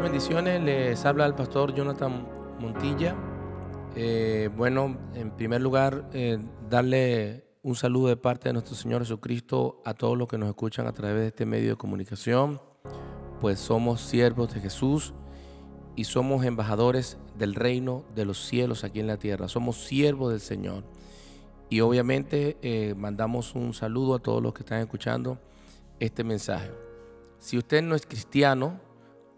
bendiciones. Les habla el pastor Jonathan Montilla. Eh, bueno, en primer lugar, eh, darle un saludo de parte de nuestro Señor Jesucristo a todos los que nos escuchan a través de este medio de comunicación. Pues somos siervos de Jesús y somos embajadores del reino de los cielos aquí en la tierra. Somos siervos del Señor. Y obviamente eh, mandamos un saludo a todos los que están escuchando este mensaje. Si usted no es cristiano,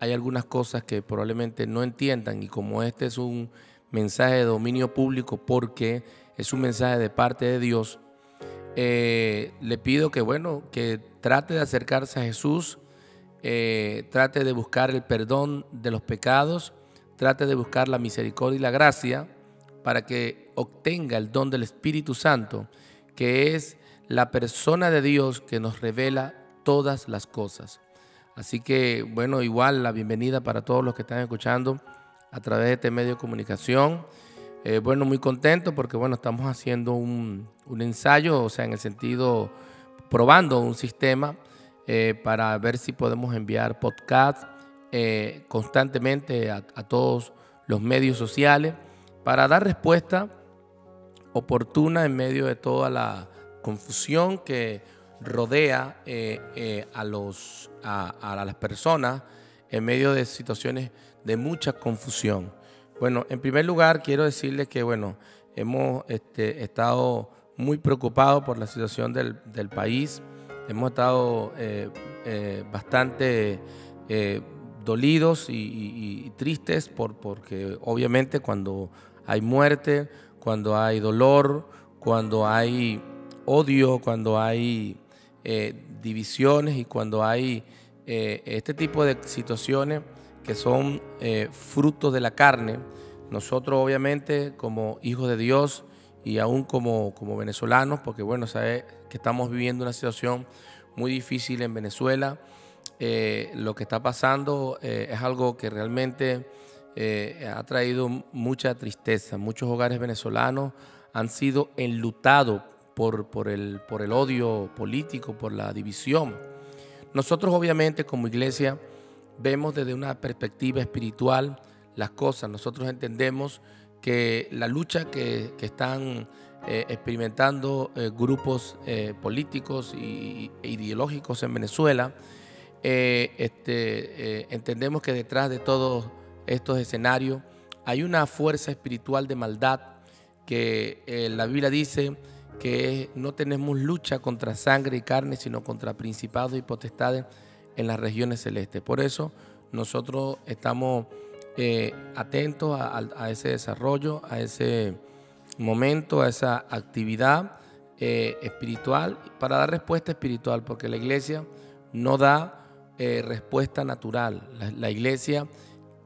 hay algunas cosas que probablemente no entiendan y como este es un mensaje de dominio público porque es un mensaje de parte de Dios, eh, le pido que, bueno, que trate de acercarse a Jesús, eh, trate de buscar el perdón de los pecados, trate de buscar la misericordia y la gracia para que obtenga el don del Espíritu Santo, que es la persona de Dios que nos revela todas las cosas. Así que, bueno, igual la bienvenida para todos los que están escuchando a través de este medio de comunicación. Eh, bueno, muy contento porque, bueno, estamos haciendo un, ensayo, o sea, en el sentido, probando un sistema eh, para ver si podemos enviar podcast eh, constantemente a, a todos los medios sociales para dar respuesta oportuna en medio de toda la confusión que rodea eh, eh, a, los, a, las personas en medio de situaciones de mucha confusión. Bueno, en primer lugar quiero decirles que, bueno, hemos este, estado muy preocupados por la situación del, país, hemos estado eh, bastante dolidos y, y, tristes por, porque obviamente cuando hay muerte, cuando hay dolor, cuando hay odio, cuando hay eh, divisiones y cuando hay eh, este tipo de situaciones que son eh, frutos de la carne, nosotros obviamente como hijos de Dios y aún como, como venezolanos, porque bueno, sabe que estamos viviendo una situación muy difícil en Venezuela, lo que está pasando es algo que realmente ha traído mucha tristeza. Muchos hogares venezolanos han sido enlutados por, por, el, por el odio político, por la división. Nosotros obviamente como iglesia vemos desde una perspectiva espiritual las cosas. Nosotros entendemos que la lucha que, están eh, experimentando eh, grupos eh, políticos e ideológicos en Venezuela, este, entendemos que detrás de todos estos escenarios hay una fuerza espiritual de maldad que la Biblia dice que no tenemos lucha contra sangre y carne, sino contra principados y potestades en las regiones celestes. Por eso nosotros estamos eh, atentos a, ese desarrollo, a ese momento, a esa actividad eh, espiritual, para dar respuesta espiritual, porque la iglesia no da eh, respuesta natural, la iglesia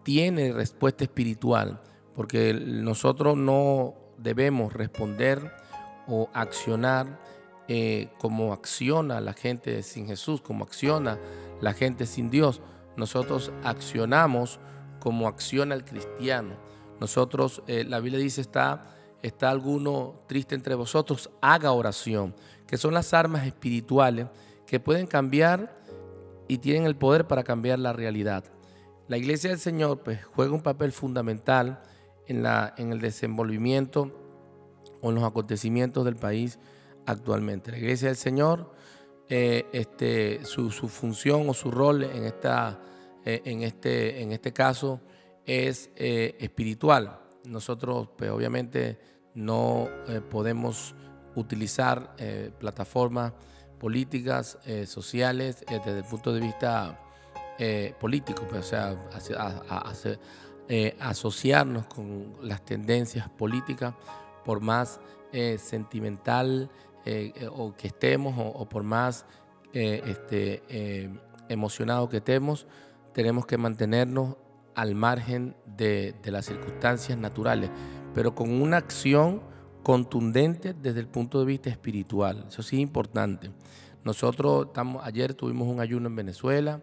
tiene respuesta espiritual, porque nosotros no debemos responder o accionar eh, como acciona la gente sin Jesús, como acciona la gente sin Dios. Nosotros accionamos como acciona el cristiano. Nosotros, eh, la Biblia dice, está, está alguno triste entre vosotros, haga oración, que son las armas espirituales que pueden cambiar y tienen el poder para cambiar la realidad. La iglesia del Señor pues, juega un papel fundamental en, la, en el desenvolvimiento con los acontecimientos del país actualmente. La Iglesia del Señor, eh, este, su, función o su rol en, esta, eh, en, este, en este caso es eh, espiritual. Nosotros, pues, obviamente, no podemos utilizar plataformas políticas, sociales, desde el punto de vista político, pues, o sea, asociarnos con las tendencias políticas por más eh, sentimental eh, eh, o que estemos o, por más este, emocionados que estemos, tenemos que mantenernos al margen de, las circunstancias naturales, pero con una acción contundente desde el punto de vista espiritual. Eso sí es importante. Nosotros estamos, ayer tuvimos un ayuno en Venezuela.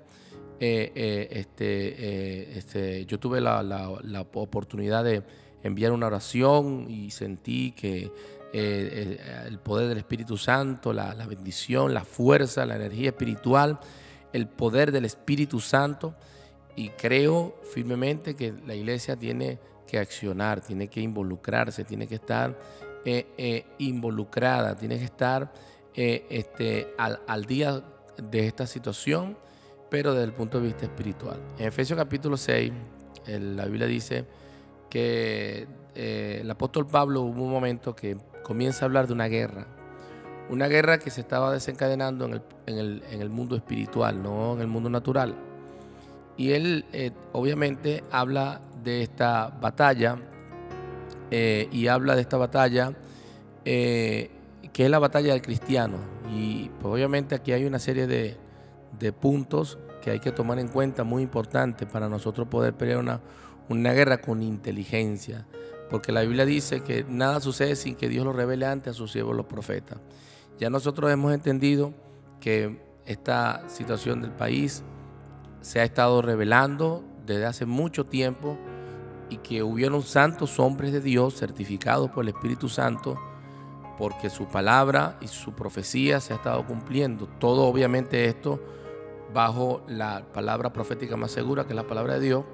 este, este, yo tuve la oportunidad de enviar una oración y sentí que eh, el poder del Espíritu Santo, la, bendición, la fuerza, la energía espiritual, el poder del Espíritu Santo y creo firmemente que la iglesia tiene que accionar, tiene que involucrarse, tiene que estar eh, eh, involucrada, tiene que estar este, al, día de esta situación, pero desde el punto de vista espiritual. En Efesios capítulo 6, la Biblia dice que el apóstol Pablo hubo un momento que comienza a hablar de una guerra, una guerra que se estaba desencadenando en el, en el mundo espiritual, no en el mundo natural. Y él obviamente habla de esta batalla eh, y habla de esta batalla eh, que es la batalla del cristiano. Y pues, obviamente aquí hay una serie de, puntos que hay que tomar en cuenta muy importantes para nosotros poder pelear una, una guerra con inteligencia. Porque la Biblia dice que nada sucede sin que Dios lo revele antes a sus siervos los profetas. Ya nosotros hemos entendido que esta situación del país se ha estado revelando desde hace mucho tiempo y que hubieron santos hombres de Dios certificados por el Espíritu Santo porque su palabra y su profecía se ha estado cumpliendo. Todo obviamente esto bajo la palabra profética más segura que es la palabra de Dios,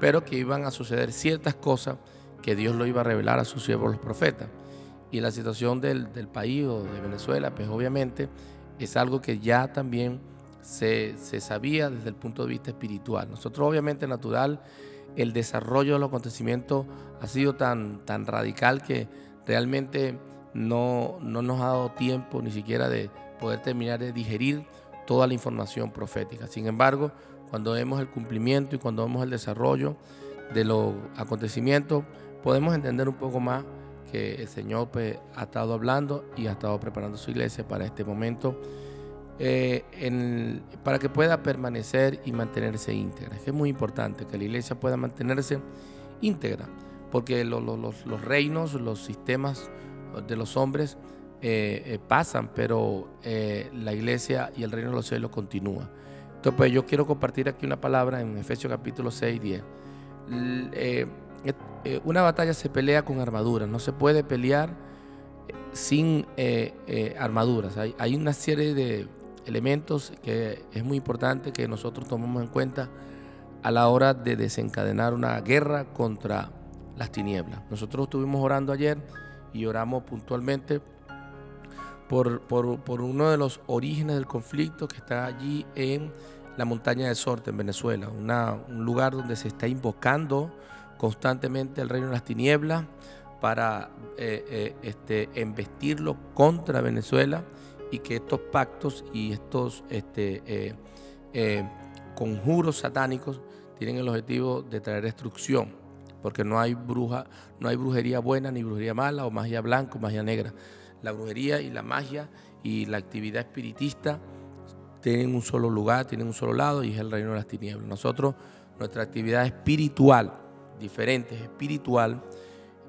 pero que iban a suceder ciertas cosas que Dios lo iba a revelar a sus siervos los profetas. Y la situación del, país o de Venezuela, pues obviamente es algo que ya también se, se sabía desde el punto de vista espiritual. Nosotros obviamente natural el desarrollo de los acontecimientos ha sido tan, tan radical que realmente no, no nos ha dado tiempo ni siquiera de poder terminar de digerir toda la información profética. Sin embargo, cuando vemos el cumplimiento y cuando vemos el desarrollo de los acontecimientos, podemos entender un poco más que el Señor pues, ha estado hablando y ha estado preparando su iglesia para este momento eh, para que pueda permanecer y mantenerse íntegra. Es muy importante que la iglesia pueda mantenerse íntegra, porque los reinos, los sistemas de los hombres eh, eh, pasan, pero la iglesia y el reino de los cielos continúa. Entonces, pues yo quiero compartir aquí una palabra en Efesios capítulo 6, 10. una batalla se pelea con armaduras, no se puede pelear sin armaduras. Hay, una serie de, elementos que es muy importante que nosotros tomemos en cuenta a la hora de desencadenar una guerra contra las tinieblas. Nosotros estuvimos orando ayer y oramos puntualmente por, por, uno de los orígenes del conflicto que está allí en la montaña de Sorte, en Venezuela, un lugar donde se está invocando constantemente el reino de las tinieblas para eh, eh, este, embestirlo contra Venezuela y que estos pactos y estos este, eh, eh, conjuros satánicos tienen el objetivo de traer destrucción, porque no hay bruja, no hay brujería buena ni brujería mala o magia blanca o magia negra. La brujería y la magia y la actividad espiritista tienen un solo lugar, tienen un solo lado y es el reino de las tinieblas. Nosotros, nuestra actividad espiritual, diferente, espiritual,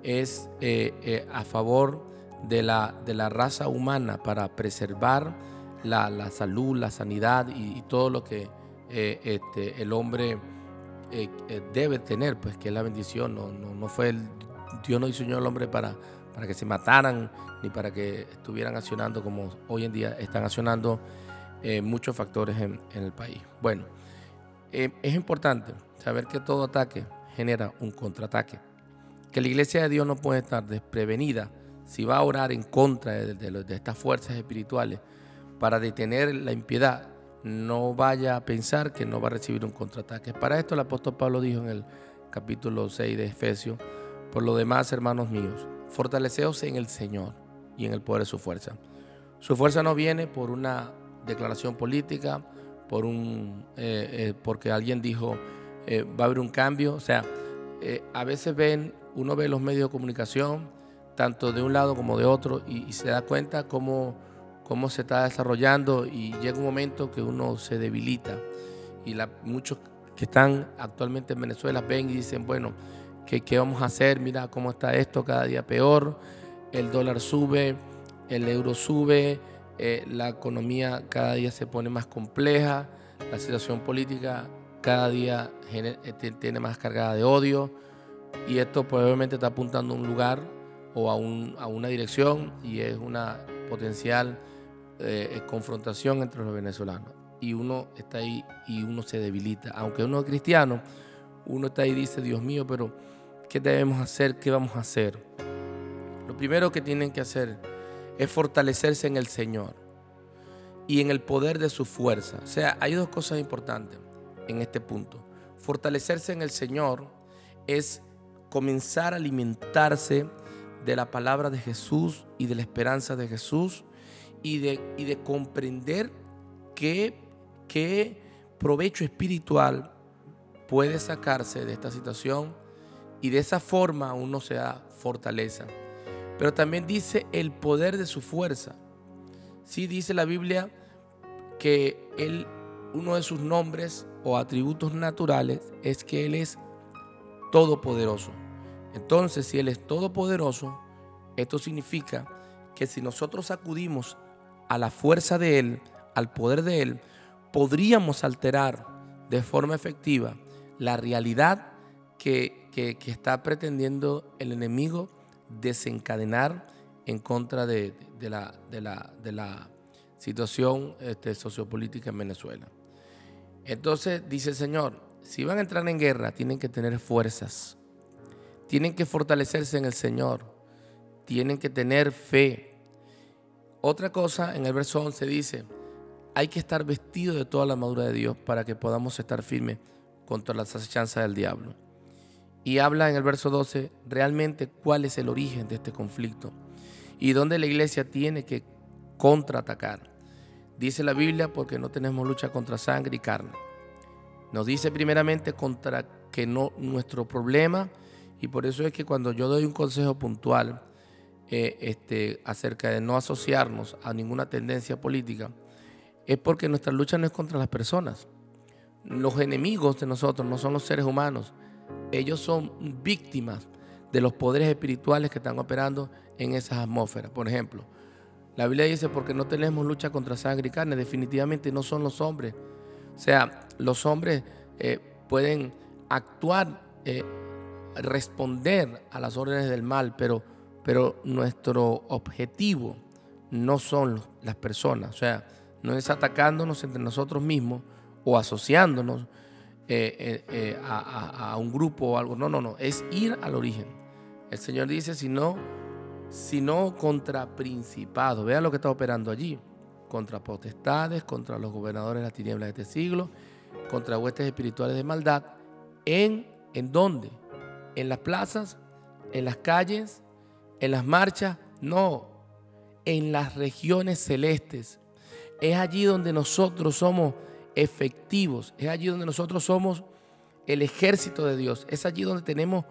es eh, a favor de la, de la raza humana para preservar la, salud, la sanidad y, todo lo que eh, este, el hombre eh, eh, debe tener, pues que es la bendición. No, no, fue el, Dios no diseñó al hombre para, para que se mataran ni para que estuvieran accionando como hoy en día están accionando muchos factores en, el país. Bueno, es importante saber que todo ataque genera un contraataque, que la iglesia de Dios no puede estar desprevenida si va a orar en contra de, estas fuerzas espirituales para detener la impiedad, no vaya a pensar que no va a recibir un contraataque. Para esto el apóstol Pablo dijo en el capítulo 6 de Efesios, por lo demás, hermanos míos, fortaleceos en el Señor y en el poder de su fuerza. Su fuerza no viene por una declaración política, por un, eh, eh, porque alguien dijo eh, va a haber un cambio. O sea, a veces ven, uno ve los medios de comunicación tanto de un lado como de otro, y, se da cuenta cómo, cómo se está desarrollando y llega un momento que uno se debilita. Y muchos que están actualmente en Venezuela ven y dicen, bueno, ¿qué, ¿qué vamos a hacer? Mira cómo está esto cada día peor, el dólar sube, el euro sube, eh, la economía cada día se pone más compleja, la situación política cada día eh, tiene más cargada de odio y esto probablemente está apuntando a un lugar o a, una dirección y es una potencial eh, confrontación entre los venezolanos. y uno está ahí y uno se debilita. Aunque uno es cristiano, uno está ahí y dice, Dios mío, pero ¿qué debemos hacer? ¿Qué vamos a hacer? Lo primero que tienen que hacer es fortalecerse en el Señor y en el poder de su fuerza. O sea, hay dos cosas importantes en este punto. Fortalecerse en el Señor es comenzar a alimentarse de la palabra de Jesús y de la esperanza de Jesús y de, y de comprender qué, qué provecho espiritual puede sacarse de esta situación y de esa forma uno se da fortaleza. Pero también dice el poder de su fuerza. Sí dice la Biblia que él, uno de sus nombres o atributos naturales es que Él es todopoderoso. Entonces, si Él es todopoderoso, esto significa que si nosotros acudimos a la fuerza de Él, al poder de Él, podríamos alterar de forma efectiva la realidad que, está pretendiendo el enemigo desencadenar en contra de, la, de, situación este, sociopolítica en Venezuela. Entonces dice el Señor, si van a entrar en guerra, tienen que tener fuerzas, tienen que fortalecerse en el Señor, tienen que tener fe. Otra cosa, en el verso 11 dice, hay que estar vestido de toda la armadura de Dios para que podamos estar firmes contra las acechanzas del diablo. Y habla en el verso 12 realmente cuál es el origen de este conflicto y dónde la iglesia tiene que contraatacar. Dice la Biblia porque no tenemos lucha contra sangre y carne. Nos dice primeramente contra que no nuestro problema y por eso es que cuando yo doy un consejo puntual eh, este, acerca de no asociarnos a ninguna tendencia política, es porque nuestra lucha no es contra las personas. Los enemigos de nosotros no son los seres humanos, ellos son víctimas de los poderes espirituales que están operando en esas atmósferas. Por ejemplo, la Biblia dice, porque no tenemos lucha contra sangre y carne, definitivamente no son los hombres. O sea, los hombres eh, pueden actuar, eh, responder a las órdenes del mal, pero, pero nuestro objetivo no son las personas. O sea, no es atacándonos entre nosotros mismos o asociándonos eh, a, a un grupo o algo. No, no, no. Es ir al origen. El Señor dice, si no sino contra principados. Vean lo que está operando allí. Contra potestades, contra los gobernadores de las tinieblas de este siglo, contra huestes espirituales de maldad. ¿En, en dónde? ¿En las plazas? ¿En las calles? ¿En las marchas? No, en las regiones celestes. Es allí donde nosotros somos efectivos. Es allí donde nosotros somos el ejército de Dios. Es allí donde tenemos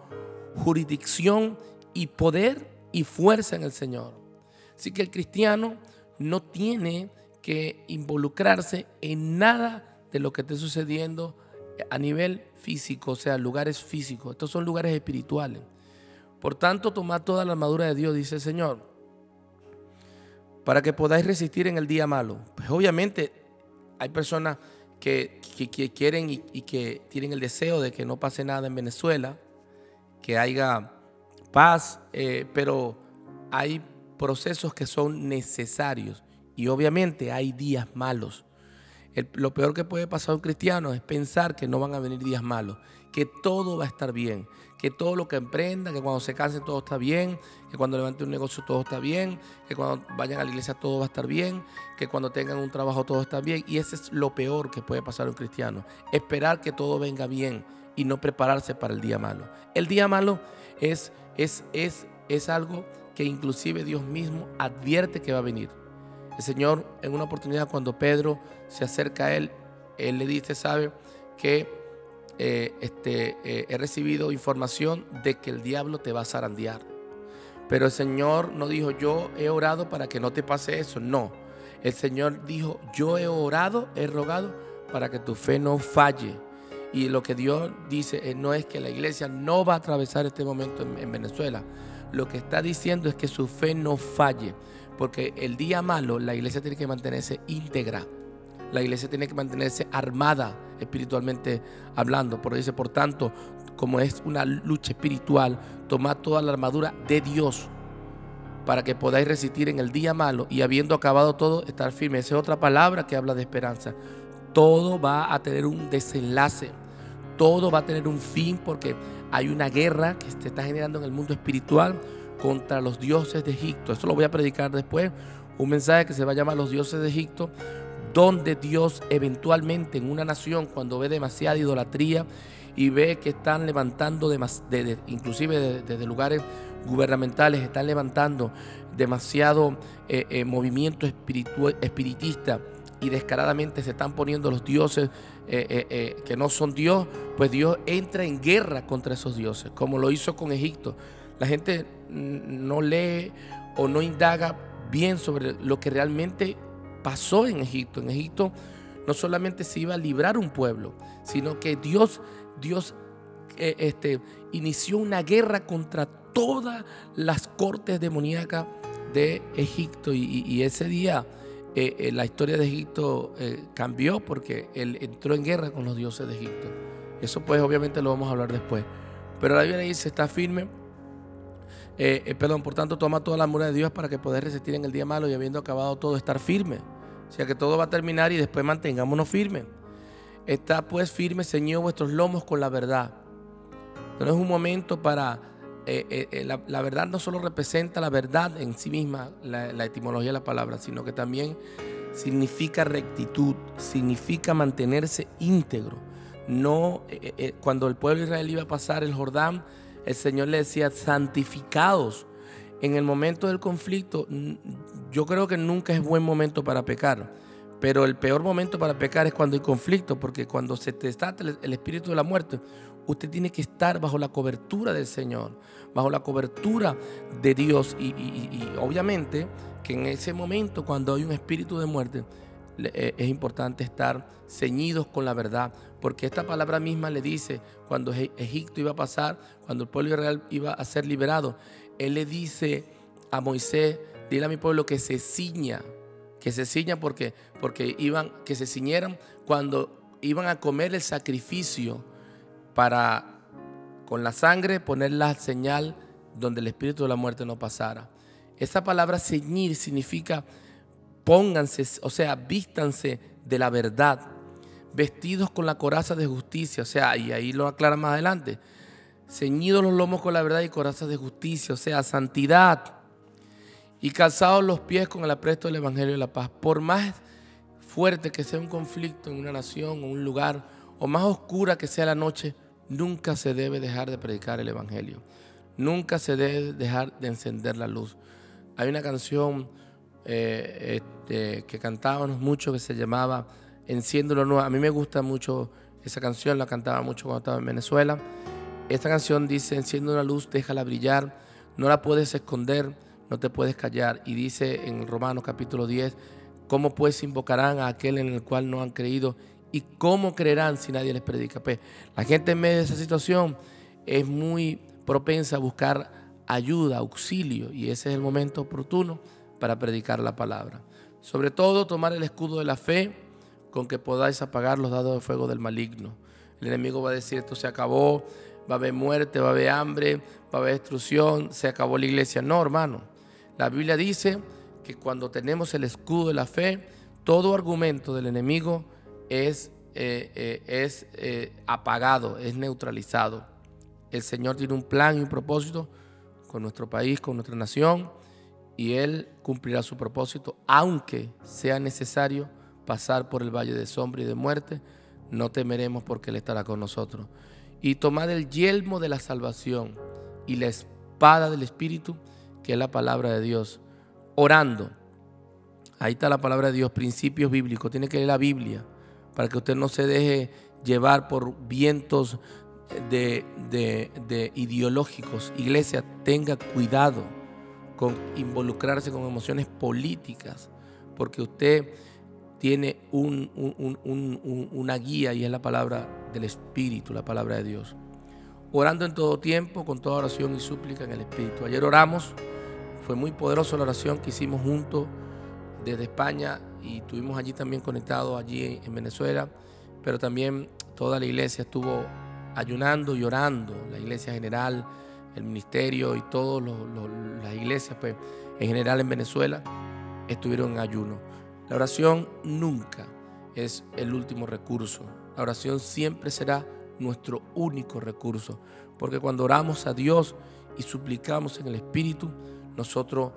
jurisdicción y poder y fuerza en el Señor. Así que el cristiano no tiene que involucrarse en nada de lo que esté sucediendo a nivel físico, o sea, lugares físicos. Estos son lugares espirituales. Por tanto, tomad toda la armadura de Dios, dice el Señor, para que podáis resistir en el día malo. Pues obviamente hay personas que, quieren y, que tienen el deseo de que no pase nada en Venezuela, que haya paz, eh, pero hay procesos que son necesarios y obviamente hay días malos. lo peor que puede pasar a un cristiano es pensar que no van a venir días malos, que todo va a estar bien, que todo lo que emprenda, que cuando se cansen todo está bien, que cuando levante un negocio todo está bien, que cuando vayan a la iglesia todo va a estar bien, que cuando tengan un trabajo todo está bien. Y ese es lo peor que puede pasar a un cristiano, esperar que todo venga bien y no prepararse para el día malo. El día malo es es, es, algo que inclusive Dios mismo advierte que va a venir. El Señor en una oportunidad cuando Pedro se acerca a él, él le dice, sabe que eh, este, eh, he recibido información de que el diablo te va a zarandear. Pero el Señor no dijo, yo he orado para que no te pase eso. No, el Señor dijo, yo he orado, he rogado para que tu fe no falle. Y lo que Dios dice eh, no es que la iglesia no va a atravesar este momento en, Venezuela. Lo que está diciendo es que su fe no falle. Porque el día malo la iglesia tiene que mantenerse íntegra. La iglesia tiene que mantenerse armada espiritualmente hablando. Por dice, por tanto, como es una lucha espiritual, tomad toda la armadura de Dios para que podáis resistir en el día malo y habiendo acabado todo, estar firme. Esa es otra palabra que habla de esperanza todo va a tener un desenlace, todo va a tener un fin porque hay una guerra que se está generando en el mundo espiritual contra los dioses de Egipto. Esto lo voy a predicar después, un mensaje que se va a llamar los dioses de Egipto, donde Dios eventualmente en una nación cuando ve demasiada idolatría y ve que están levantando, inclusive desde lugares gubernamentales, están levantando demasiado eh, eh, movimiento espiritista y descaradamente se están poniendo los dioses eh, que no son Dios, pues Dios entra en guerra contra esos dioses, como lo hizo con Egipto. La gente no lee o no indaga bien sobre lo que realmente pasó en Egipto. En Egipto no solamente se iba a librar un pueblo, sino que Dios, Dios eh, este, inició una guerra contra todas las cortes demoníacas de Egipto. Y, ese día eh, eh, la historia de Egipto cambió porque él entró en guerra con los dioses de Egipto. Eso pues obviamente lo vamos a hablar después. Pero la Biblia dice, está firme eh, eh, perdón, por tanto, toma toda la muralla de Dios para que poder resistir en el día malo y habiendo acabado todo, estar firme. O sea que todo va a terminar y después mantengámonos firmes. Está pues firme, Señor, vuestros lomos con la verdad. No es un momento para... Eh, la, verdad no solo representa la verdad en sí misma, la, la etimología de la palabra, sino que también significa rectitud, significa mantenerse íntegro. No, cuando el pueblo de Israel iba a pasar el Jordán, el Señor le decía, santificados. En el momento del conflicto, yo creo que nunca es buen momento para pecar. Pero el peor momento para pecar es cuando hay conflicto, porque cuando se te está el espíritu de la muerte, usted tiene que estar bajo la cobertura del Señor, bajo la cobertura de Dios. Y, y obviamente que en ese momento, cuando hay un espíritu de muerte, es importante estar ceñidos con la verdad, porque esta palabra misma le dice, cuando Egipto iba a pasar, cuando el pueblo israel iba a ser liberado, él le dice a Moisés, dile a mi pueblo que se ciña, que se ciña porque, porque iban, que se ciñeran cuando iban a comer el sacrificio para con la sangre poner la señal donde el espíritu de la muerte no pasara. Esa palabra ceñir significa pónganse, o sea, vístanse de la verdad, vestidos con la coraza de justicia, o sea, y ahí lo aclara más adelante, ceñidos los lomos con la verdad y coraza de justicia, o sea, santidad, y calzados los pies con el apresto del Evangelio de la paz. Por más fuerte que sea un conflicto en una nación o un lugar, o más oscura que sea la noche, nunca se debe dejar de predicar el Evangelio. Nunca se debe dejar de encender la luz. Hay una canción eh, este, que cantábamos mucho que se llamaba Enciéndolo Nuevo. A mí me gusta mucho esa canción, la cantaba mucho cuando estaba en Venezuela. Esta canción dice, enciende una luz, déjala brillar, no la puedes esconder, no te puedes callar. Y dice en Romanos capítulo 10, ¿cómo pues invocarán a aquel en el cual no han creído? ¿Y cómo creerán si nadie les predica? Pues la gente en medio de esa situación es muy propensa a buscar ayuda, auxilio, y ese es el momento oportuno para predicar la palabra. Sobre todo tomar el escudo de la fe con que podáis apagar los dados de fuego del maligno. El enemigo va a decir esto se acabó, va a haber muerte, va a haber hambre, va a haber destrucción, se acabó la iglesia. No, hermano. La Biblia dice que cuando tenemos el escudo de la fe, todo argumento del enemigo es, eh, eh, es eh, apagado, es neutralizado. El Señor tiene un plan y un propósito con nuestro país, con nuestra nación y Él cumplirá su propósito, aunque sea necesario pasar por el valle de sombra y de muerte, no temeremos porque Él estará con nosotros. Y tomad el yelmo de la salvación y la espada del Espíritu, que es la palabra de Dios, orando. Ahí está la palabra de Dios, principios bíblicos. Tiene que leer la Biblia para que usted no se deje llevar por vientos de, de ideológicos. Iglesia, tenga cuidado con involucrarse con emociones políticas, porque usted tiene una guía y es la palabra del Espíritu, la palabra de Dios. Orando en todo tiempo, con toda oración y súplica en el Espíritu. Ayer oramos, fue muy poderosa la oración que hicimos juntos desde España y estuvimos allí también conectados, allí en Venezuela, pero también toda la iglesia estuvo ayunando y orando, la iglesia general, el ministerio y todas las iglesias, pues, en general en Venezuela, estuvieron en ayuno. La oración nunca es el último recurso. La oración siempre será nuestro único recurso, porque cuando oramos a Dios y suplicamos en el Espíritu, nosotros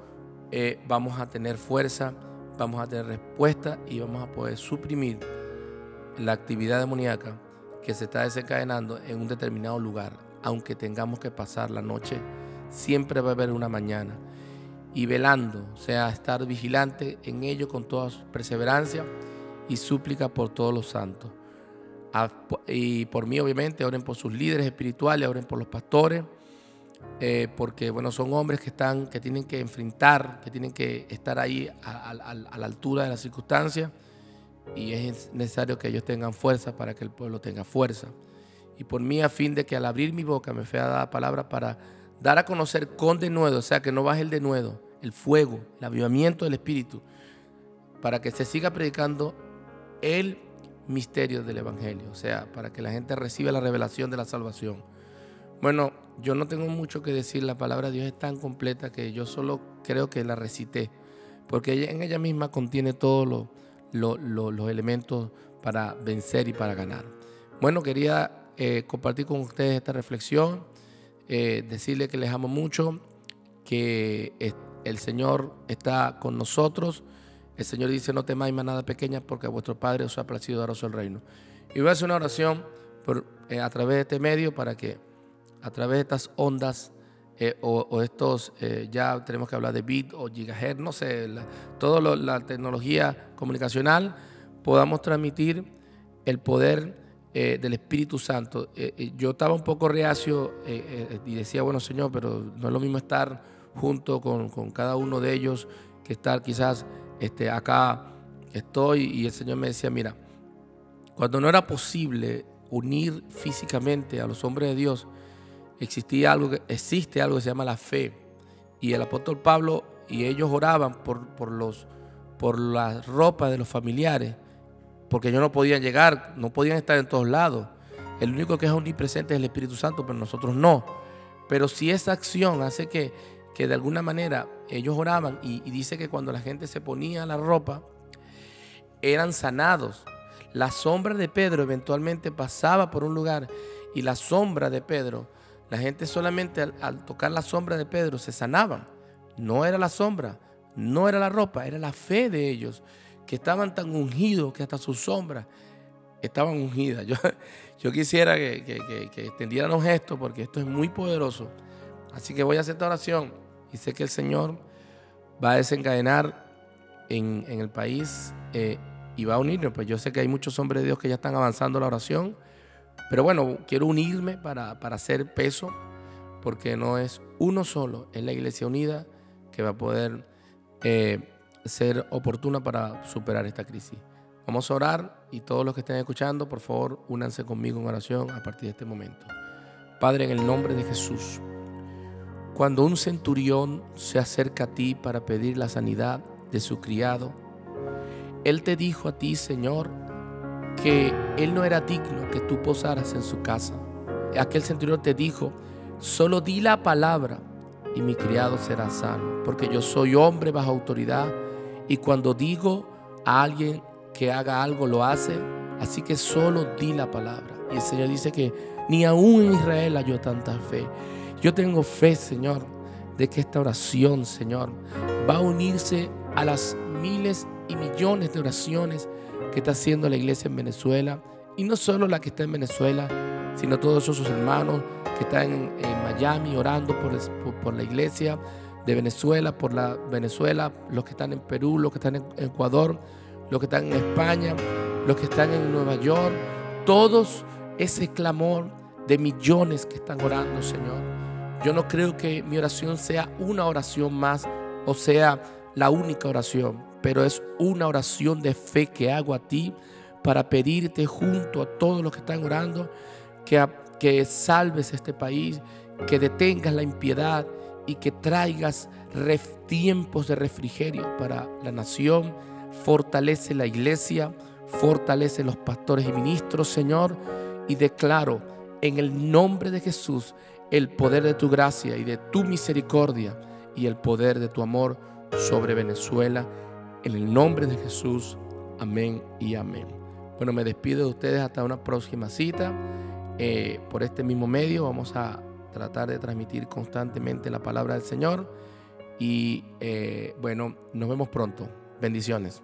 eh, vamos a tener fuerza, vamos a tener respuesta y vamos a poder suprimir la actividad demoníaca que se está desencadenando en un determinado lugar, aunque tengamos que pasar la noche, siempre va a haber una mañana. Y velando, o sea, estar vigilante en ello con toda perseverancia y súplica por todos los santos. Y por mí, obviamente, oren por sus líderes espirituales, oren por los pastores, eh, porque bueno, son hombres que, están, que tienen que enfrentar, que tienen que estar ahí a la altura de las circunstancias y es necesario que ellos tengan fuerza para que el pueblo tenga fuerza. Y por mí, a fin de que al abrir mi boca me fue dada palabra para dar a conocer con denuedo, o sea, que no baje el denuedo, el fuego, el avivamiento del Espíritu, para que se siga predicando el misterio del Evangelio, o sea, para que la gente reciba la revelación de la salvación. Bueno, yo no tengo mucho que decir, la palabra de Dios es tan completa que yo solo creo que la recité, porque en ella misma contiene todo lo los elementos para vencer y para ganar. Bueno, quería eh, compartir con ustedes esta reflexión, eh, decirle que les amo mucho, que el Señor está con nosotros. El Señor dice, no temáis más nada pequeña porque a vuestro Padre os ha placido daros el reino. Y voy a hacer una oración por, eh, a través de este medio para que a través de estas ondas eh, o, estos, ya tenemos que hablar de bit o gigahertz, no sé, toda la tecnología comunicacional, podamos transmitir el poder eh, del Espíritu Santo. yo estaba un poco reacio y decía, bueno Señor, pero no es lo mismo estar junto con, con cada uno de ellos que estar quizás este, acá estoy y el Señor me decía, mira, cuando no era posible unir físicamente a los hombres de Dios, existía algo existe algo que se llama la fe. Y el apóstol Pablo y ellos oraban por, por, los, por la ropa de los familiares, porque ellos no podían llegar, no podían estar en todos lados. El único que es omnipresente es el Espíritu Santo, pero nosotros no. Pero si esa acción hace que, que de alguna manera ellos oraban y, dice que cuando la gente se ponía la ropa, eran sanados. La sombra de Pedro eventualmente pasaba por un lugar y la sombra de Pedro la gente solamente al, tocar la sombra de Pedro se sanaban. No era la sombra, no era la ropa, era la fe de ellos, que estaban tan ungidos que hasta sus sombras estaban ungidas. Yo, yo quisiera que, que, extendieran un gesto porque esto es muy poderoso. Así que voy a hacer esta oración y sé que el Señor va a desencadenar en, el país eh, y va a unirnos. Pues yo sé que hay muchos hombres de Dios que ya están avanzando la oración pero bueno, quiero unirme para, hacer peso, porque no es uno solo, es la iglesia unida que va a poder eh, ser oportuna para superar esta crisis. Vamos a orar y todos los que estén escuchando, por favor, únanse conmigo en oración a partir de este momento. Padre, en el nombre de Jesús, cuando un centurión se acerca a ti para pedir la sanidad de su criado, él te dijo a ti, Señor, que él no era digno que tú posaras en su casa. Aquel centurión te dijo, solo di la palabra y mi criado será sano, porque yo soy hombre bajo autoridad y cuando digo a alguien que haga algo lo hace, así que solo di la palabra. Y el Señor dice que ni aún en Israel halló tanta fe. Yo tengo fe, Señor, de que esta oración, Señor, va a unirse a las miles y millones de oraciones que está haciendo la iglesia en Venezuela. Y no solo la que está en Venezuela, sino todos esos hermanos que están en, Miami orando por, por, la iglesia de Venezuela, por la Venezuela, los que están en Perú, los que están en Ecuador, los que están en España, los que están en Nueva York, todos ese clamor de millones que están orando, Señor. Yo no creo que mi oración sea una oración más o sea la única oración pero es una oración de fe que hago a ti para pedirte junto a todos los que están orando que, que salves este país, que detengas la impiedad y que traigas tiempos de refrigerio para la nación. Fortalece la iglesia, fortalece los pastores y ministros, Señor, y declaro en el nombre de Jesús el poder de tu gracia y de tu misericordia y el poder de tu amor sobre Venezuela en el nombre de Jesús, amén y amén. Bueno, me despido de ustedes hasta una próxima cita. Eh, por este mismo medio vamos a tratar de transmitir constantemente la palabra del Señor. Y eh, bueno, nos vemos pronto. Bendiciones.